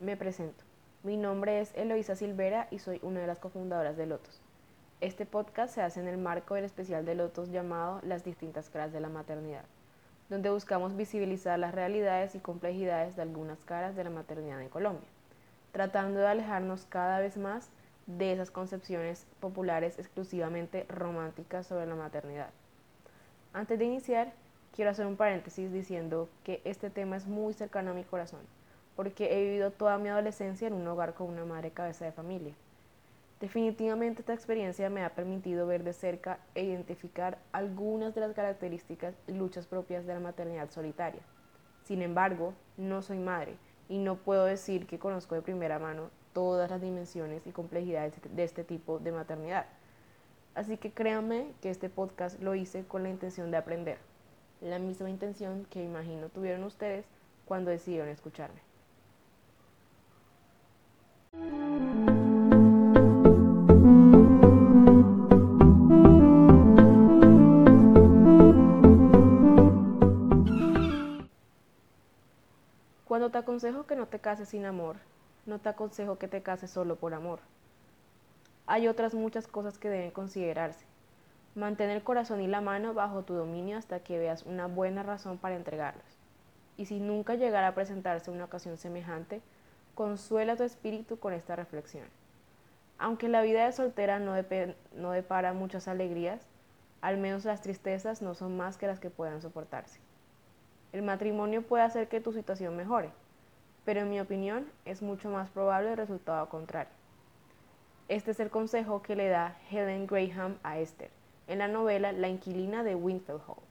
Me presento. Mi nombre es Eloisa Silvera y soy una de las cofundadoras de Lotos. Este podcast se hace en el marco del especial de Lotos llamado Las distintas caras de la maternidad, donde buscamos visibilizar las realidades y complejidades de algunas caras de la maternidad en Colombia, tratando de alejarnos cada vez más de esas concepciones populares exclusivamente románticas sobre la maternidad. Antes de iniciar, quiero hacer un paréntesis diciendo que este tema es muy cercano a mi corazón porque he vivido toda mi adolescencia en un hogar con una madre cabeza de familia. Definitivamente esta experiencia me ha permitido ver de cerca e identificar algunas de las características y luchas propias de la maternidad solitaria. Sin embargo, no soy madre y no puedo decir que conozco de primera mano todas las dimensiones y complejidades de este tipo de maternidad. Así que créanme que este podcast lo hice con la intención de aprender, la misma intención que imagino tuvieron ustedes cuando decidieron escucharme. Te aconsejo que no te cases sin amor, no te aconsejo que te cases solo por amor. Hay otras muchas cosas que deben considerarse. Mantén el corazón y la mano bajo tu dominio hasta que veas una buena razón para entregarlos. Y si nunca llegara a presentarse una ocasión semejante, consuela tu espíritu con esta reflexión. Aunque la vida de soltera no, no depara muchas alegrías, al menos las tristezas no son más que las que puedan soportarse. El matrimonio puede hacer que tu situación mejore, pero en mi opinión es mucho más probable el resultado contrario. Este es el consejo que le da Helen Graham a Esther en la novela La inquilina de Winfield Hall.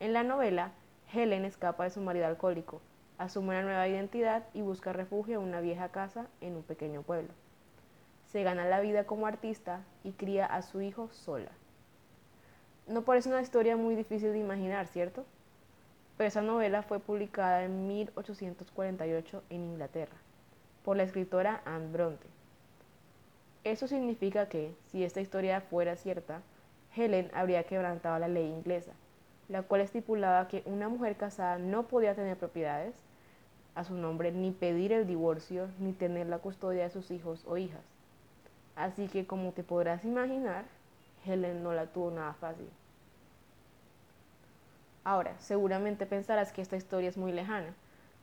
En la novela, Helen escapa de su marido alcohólico, asume una nueva identidad y busca refugio en una vieja casa en un pequeño pueblo. Se gana la vida como artista y cría a su hijo sola. No parece una historia muy difícil de imaginar, ¿cierto? Pero esa novela fue publicada en 1848 en Inglaterra por la escritora Anne Bronte. Eso significa que, si esta historia fuera cierta, Helen habría quebrantado la ley inglesa, la cual estipulaba que una mujer casada no podía tener propiedades a su nombre, ni pedir el divorcio, ni tener la custodia de sus hijos o hijas. Así que, como te podrás imaginar, Helen no la tuvo nada fácil. Ahora, seguramente pensarás que esta historia es muy lejana,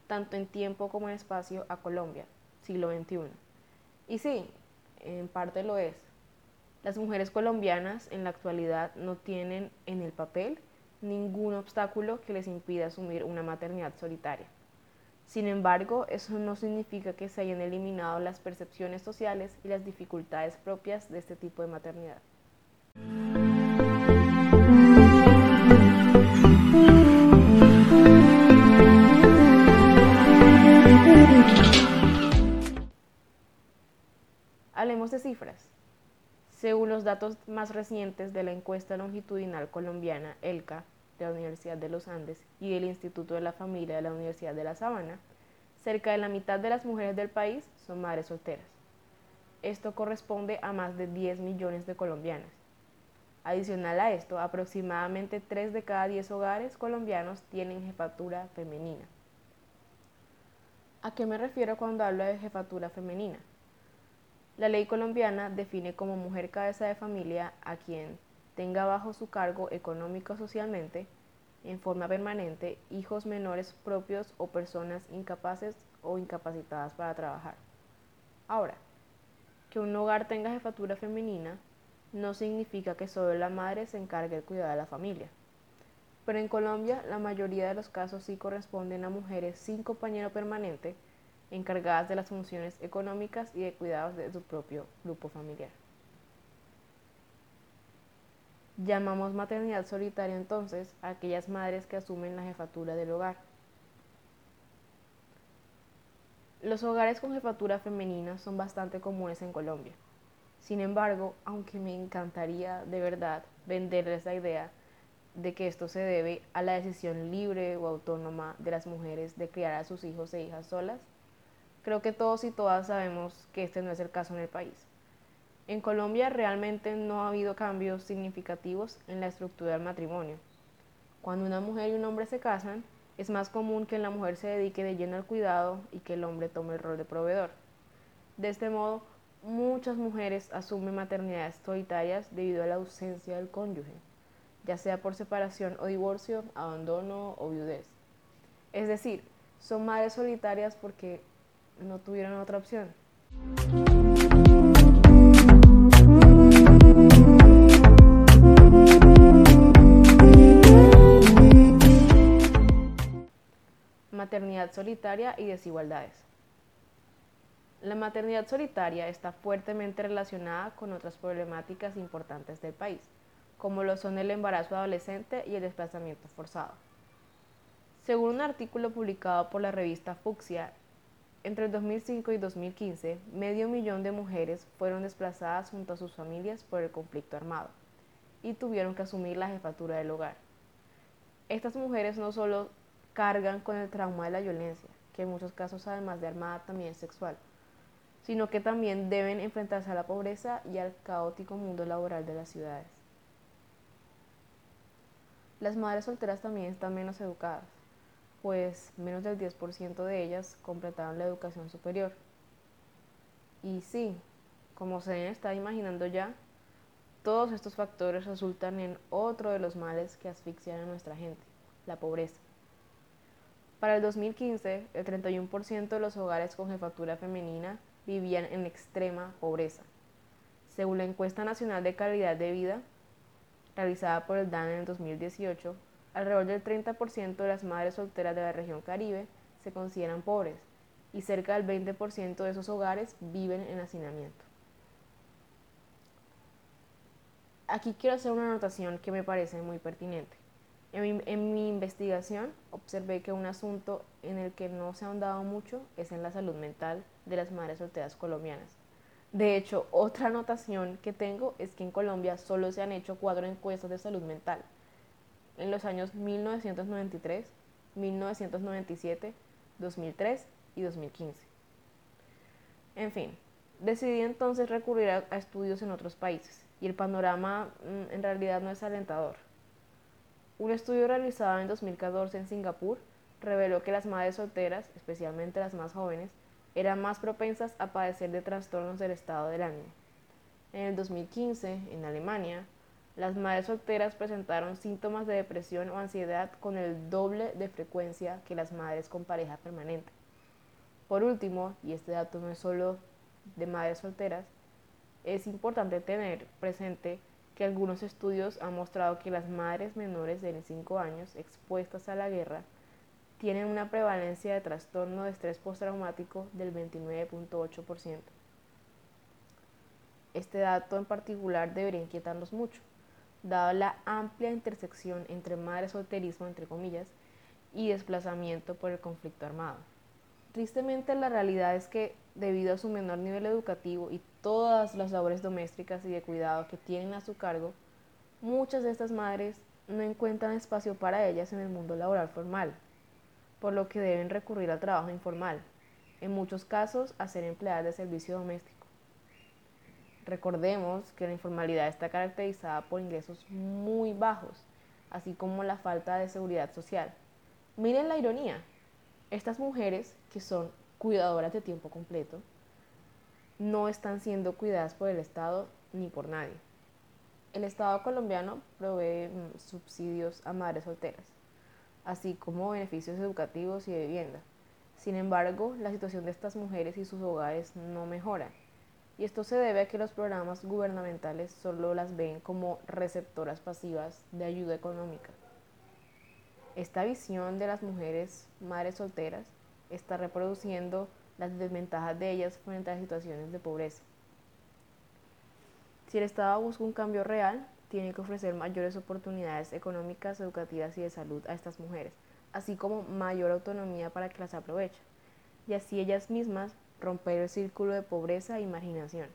tanto en tiempo como en espacio, a Colombia, siglo XXI. Y sí, en parte lo es. Las mujeres colombianas en la actualidad no tienen en el papel ningún obstáculo que les impida asumir una maternidad solitaria. Sin embargo, eso no significa que se hayan eliminado las percepciones sociales y las dificultades propias de este tipo de maternidad. Hablemos de cifras. Según los datos más recientes de la encuesta longitudinal colombiana ELCA de la Universidad de los Andes y del Instituto de la Familia de la Universidad de La Sabana, cerca de la mitad de las mujeres del país son madres solteras. Esto corresponde a más de 10 millones de colombianas. Adicional a esto, aproximadamente 3 de cada 10 hogares colombianos tienen jefatura femenina. ¿A qué me refiero cuando hablo de jefatura femenina? La ley colombiana define como mujer cabeza de familia a quien tenga bajo su cargo económico o socialmente, en forma permanente, hijos menores propios o personas incapaces o incapacitadas para trabajar. Ahora, que un hogar tenga jefatura femenina no significa que solo la madre se encargue de cuidar de la familia. Pero en Colombia la mayoría de los casos sí corresponden a mujeres sin compañero permanente encargadas de las funciones económicas y de cuidados de su propio grupo familiar. Llamamos maternidad solitaria entonces a aquellas madres que asumen la jefatura del hogar. Los hogares con jefatura femenina son bastante comunes en Colombia. Sin embargo, aunque me encantaría de verdad venderles la idea de que esto se debe a la decisión libre o autónoma de las mujeres de criar a sus hijos e hijas solas, Creo que todos y todas sabemos que este no es el caso en el país. En Colombia realmente no ha habido cambios significativos en la estructura del matrimonio. Cuando una mujer y un hombre se casan, Es más común que la mujer se dedique de lleno al cuidado y que el hombre tome el rol de proveedor. De este modo, muchas mujeres asumen maternidades solitarias debido a la ausencia del cónyuge, ya sea por separación o divorcio, abandono o viudez. Es decir, son madres solitarias porque no tuvieron otra opción. Maternidad solitaria y desigualdades. La maternidad solitaria está fuertemente relacionada con otras problemáticas importantes del país, como lo son el embarazo adolescente y el desplazamiento forzado. Según un artículo publicado por la revista Fucsia, entre el 2005 y 2015, medio millón de mujeres fueron desplazadas junto a sus familias por el conflicto armado y tuvieron que asumir la jefatura del hogar. Estas mujeres no solo cargan con el trauma de la violencia, que en muchos casos además de armada también es sexual, sino que también deben enfrentarse a la pobreza y al caótico mundo laboral de las ciudades. Las madres solteras también están menos educadas, pues menos del 10% de ellas completaron la educación superior. Y sí, como se está imaginando ya, todos estos factores resultan en otro de los males que asfixian a nuestra gente, la pobreza. Para el 2015, el 31% de los hogares con jefatura femenina vivían en extrema pobreza. Según la encuesta nacional de calidad de vida realizada por el DAN en el 2018, alrededor del 30% de las madres solteras de la región Caribe se consideran pobres y cerca del 20% de esos hogares viven en hacinamiento. Aquí quiero hacer una anotación que me parece muy pertinente. En mi, investigación observé que un asunto en el que no se ha ahondado mucho es en la salud mental de las madres solteras colombianas. De hecho, otra anotación que tengo es que en Colombia solo se han hecho cuatro encuestas de salud mental. En los años 1993, 1997, 2003 y 2015. En fin, decidí entonces recurrir a, a estudios en otros países y el panorama mm, en realidad no es alentador. Un estudio realizado en 2014 en Singapur reveló que las madres solteras, especialmente las más jóvenes, eran más propensas a padecer de trastornos del estado del ánimo. En el 2015, en Alemania, las madres solteras presentaron síntomas de depresión o ansiedad con el doble de frecuencia que las madres con pareja permanente. Por último, y este dato no es solo de madres solteras, es importante tener presente que algunos estudios han mostrado que las madres menores de 5 años expuestas a la guerra tienen una prevalencia de trastorno de estrés postraumático del 29.8%. Este dato en particular debería inquietarnos mucho, dado la amplia intersección entre madre solterismo, entre comillas, y desplazamiento por el conflicto armado. Tristemente la realidad es que debido a su menor nivel educativo y todas las labores domésticas y de cuidado que tienen a su cargo, muchas de estas madres no encuentran espacio para ellas en el mundo laboral formal, por lo que deben recurrir al trabajo informal, en muchos casos a ser empleadas de servicio doméstico. Recordemos que la informalidad está caracterizada por ingresos muy bajos, así como la falta de seguridad social. Miren la ironía, estas mujeres, que son cuidadoras de tiempo completo, no están siendo cuidadas por el Estado ni por nadie. El Estado colombiano provee mm, subsidios a madres solteras, así como beneficios educativos y de vivienda. Sin embargo, la situación de estas mujeres y sus hogares no mejora. Y esto se debe a que los programas gubernamentales solo las ven como receptoras pasivas de ayuda económica. Esta visión de las mujeres madres solteras está reproduciendo las desventajas de ellas frente a situaciones de pobreza. Si el Estado busca un cambio real, tiene que ofrecer mayores oportunidades económicas, educativas y de salud a estas mujeres, así como mayor autonomía para que las aprovechen, y así ellas mismas romper el círculo de pobreza e marginación.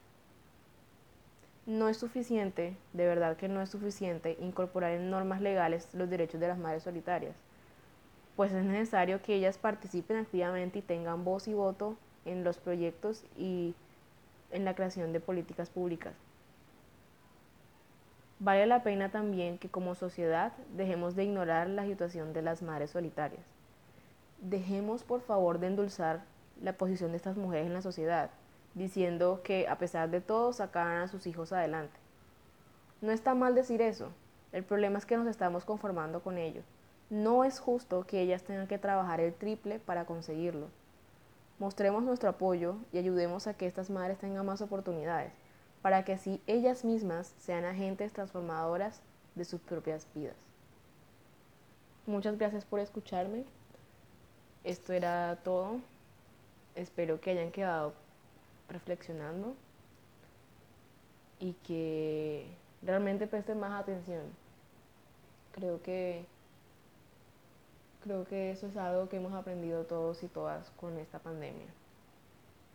No es suficiente, de verdad que no es suficiente, incorporar en normas legales los derechos de las madres solitarias, pues es necesario que ellas participen activamente y tengan voz y voto en los proyectos y en la creación de políticas públicas. Vale la pena también que como sociedad dejemos de ignorar la situación de las madres solitarias, dejemos por favor de endulzar la posición de estas mujeres en la sociedad, diciendo que a pesar de todo sacarán a sus hijos adelante. No está mal decir eso, el problema es que nos estamos conformando con ello. No es justo que ellas tengan que trabajar el triple para conseguirlo. Mostremos nuestro apoyo y ayudemos a que estas madres tengan más oportunidades, para que así ellas mismas sean agentes transformadoras de sus propias vidas. Muchas gracias por escucharme. Esto era todo. Espero que hayan quedado reflexionando y que realmente presten más atención. Creo que creo que eso es algo que hemos aprendido todos y todas con esta pandemia.